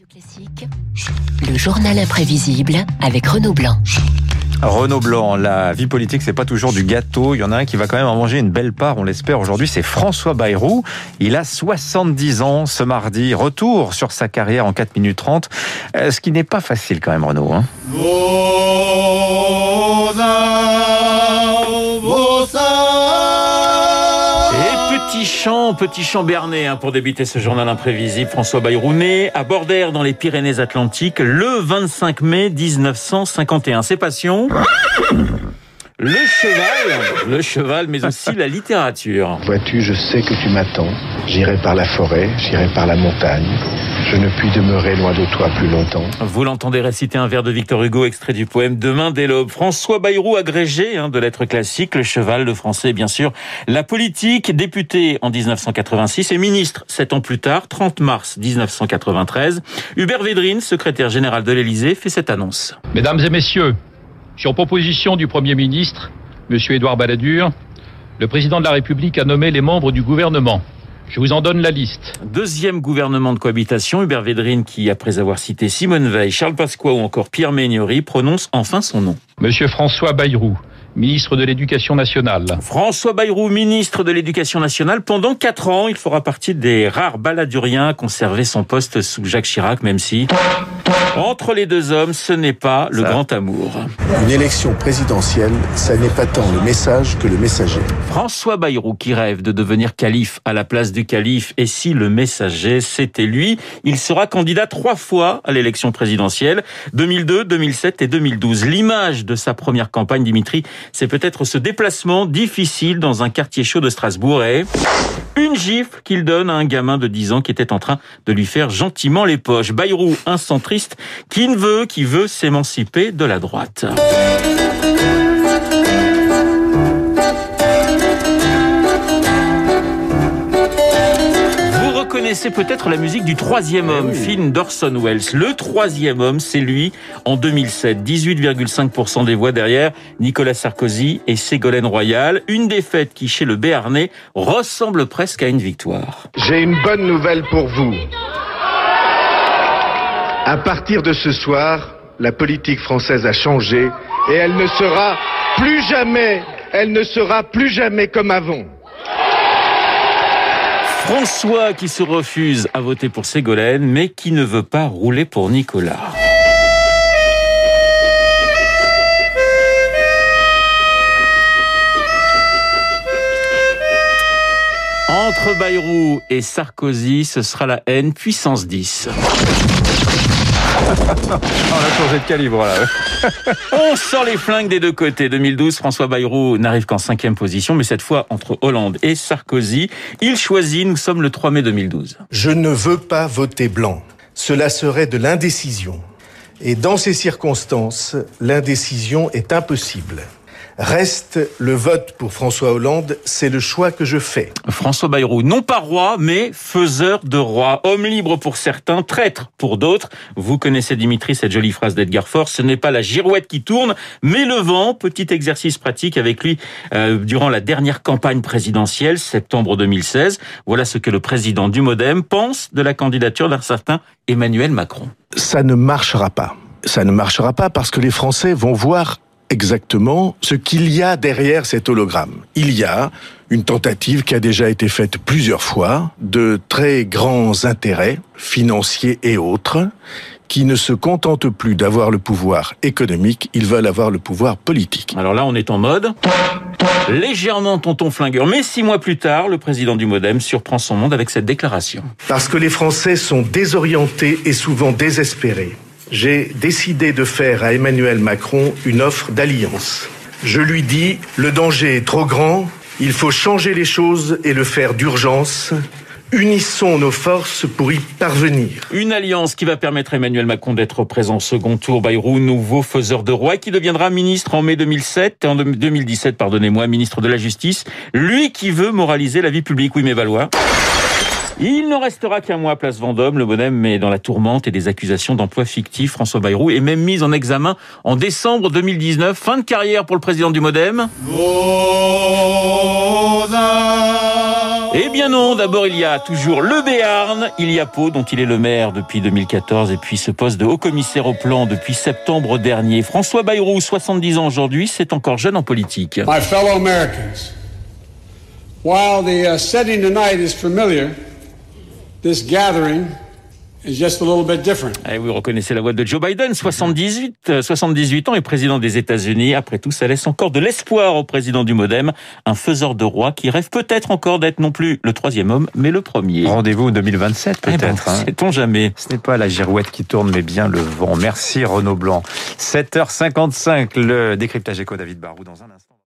Radio Classique, le journal imprévisible avec Renaud Blanc. Renaud Blanc, la vie politique, c'est pas toujours du gâteau. Il y en a un qui va quand même en manger une belle part, on l'espère aujourd'hui. C'est François Bayrou. Il a 70 ans ce mardi. Retour sur sa carrière en 4 minutes 30. Euh, ce qui n'est pas facile quand même, Renaud. Hein. Petit chant berné hein, pour débuter ce journal imprévisible. François Bayrou né à Bordère dans les Pyrénées-Atlantiques le 25 mai 1951. Ses passions? Le cheval, le cheval, mais aussi la littérature. Vois-tu, je sais que tu m'attends. J'irai par la forêt, j'irai par la montagne. Je ne puis demeurer loin de toi plus longtemps. Vous l'entendez réciter un vers de Victor Hugo, extrait du poème Demain dès l'aube. François Bayrou, agrégé hein, de lettres classiques, le cheval, le français, bien sûr. La politique, député en 1986 et ministre sept ans plus tard, 30 mars 1993. Hubert Védrine, secrétaire général de l'Élysée, fait cette annonce. Mesdames et messieurs, sur proposition du Premier ministre, M. Édouard Balladur, le président de la République a nommé les membres du gouvernement. Je vous en donne la liste. Deuxième gouvernement de cohabitation, Hubert Védrine, qui, après avoir cité Simone Veil, Charles Pasqua ou encore Pierre Méniori, prononce enfin son nom. Monsieur François Bayrou, ministre de l'Éducation nationale. François Bayrou, ministre de l'Éducation nationale, pendant quatre ans, il fera partie des rares baladuriens à conserver son poste sous Jacques Chirac, même si entre les deux hommes, ce n'est pas le grand amour. Une élection présidentielle, ça n'est pas tant le message que le messager. François Bayrou qui rêve de devenir calife à la place du calife, et si le messager c'était lui, il sera candidat trois fois à l'élection présidentielle, 2002, 2007 et 2012. L'image de sa première campagne, Dimitri, c'est peut-être ce déplacement difficile dans un quartier chaud de Strasbourg et une gifle qu'il donne à un gamin de 10 ans qui était en train de lui faire gentiment les poches. Bayrou, un centriste qui ne veut, qui veut s'émanciper de la droite. Reconnaissez peut-être la musique du Troisième Homme, film d'Orson Welles. Le Troisième Homme, c'est lui en 2007. 18,5% des voix derrière Nicolas Sarkozy et Ségolène Royal. Une défaite qui, chez le Béarnais, ressemble presque à une victoire. J'ai une bonne nouvelle pour vous. À partir de ce soir, la politique française a changé et elle ne sera plus jamais, elle ne sera plus jamais comme avant. François qui se refuse à voter pour Ségolène, mais qui ne veut pas rouler pour Nicolas. Entre Bayrou et Sarkozy, ce sera la haine puissance 10. On a changé de calibre là. On sort les flingues des deux côtés. 2012, François Bayrou n'arrive qu'en cinquième position, mais cette fois entre Hollande et Sarkozy. Il choisit, nous sommes le 3 mai 2012. Je ne veux pas voter blanc. Cela serait de l'indécision. Et dans ces circonstances, l'indécision est impossible. Reste le vote pour François Hollande, c'est le choix que je fais. François Bayrou, non pas roi, mais faiseur de roi. Homme libre pour certains, traître pour d'autres. Vous connaissez Dimitri, cette jolie phrase d'Edgar Faure, ce n'est pas la girouette qui tourne, mais le vent. Petit exercice pratique avec lui euh, durant la dernière campagne présidentielle, septembre 2016. Voilà ce que le président du Modem pense de la candidature d'un certain Emmanuel Macron. Ça ne marchera pas. Ça ne marchera pas parce que les Français vont voir exactement ce qu'il y a derrière cet hologramme. Il y a une tentative qui a déjà été faite plusieurs fois de très grands intérêts financiers et autres qui ne se contentent plus d'avoir le pouvoir économique, ils veulent avoir le pouvoir politique. Alors là, on est en mode légèrement tonton flingueur. Mais six mois plus tard, le président du Modem surprend son monde avec cette déclaration. Parce que les Français sont désorientés et souvent désespérés j'ai décidé de faire à Emmanuel Macron une offre d'alliance. Je lui dis, le danger est trop grand, il faut changer les choses et le faire d'urgence. Unissons nos forces pour y parvenir. Une alliance qui va permettre à Emmanuel Macron d'être présent au second tour. Bayrou, nouveau faiseur de roi, qui deviendra ministre en mai 2007, en 2017, pardonnez-moi, ministre de la Justice. Lui qui veut moraliser la vie publique. Oui, mais Valois. Il ne restera qu'un mois à Place Vendôme. Le bonhomme est dans la tourmente et des accusations d'emploi fictif. François Bayrou est même mis en examen en décembre 2019. Fin de carrière pour le président du Modem. Eh bien non, d'abord il y a toujours le Béarn, il y a Pau dont il est le maire depuis 2014 et puis ce poste de haut commissaire au plan depuis septembre dernier. François Bayrou, 70 ans aujourd'hui, c'est encore jeune en politique. My fellow Americans, while the uh, setting tonight is familiar, this gathering is just a little bit different. Eh oui, vous reconnaissez la voix de Joe Biden, 78, euh, 78 ans et président des États-Unis. Après tout, ça laisse encore de l'espoir au président du Modem, un faiseur de roi qui rêve peut-être encore d'être non plus le troisième homme, mais le premier. Rendez-vous 2027 Eh ben, peut-être. hein. Sait-on jamais Ce n'est pas la girouette qui tourne, mais bien le vent. Merci Renaud Blanc. 7h55, le décryptage éco David Barou dans un instant.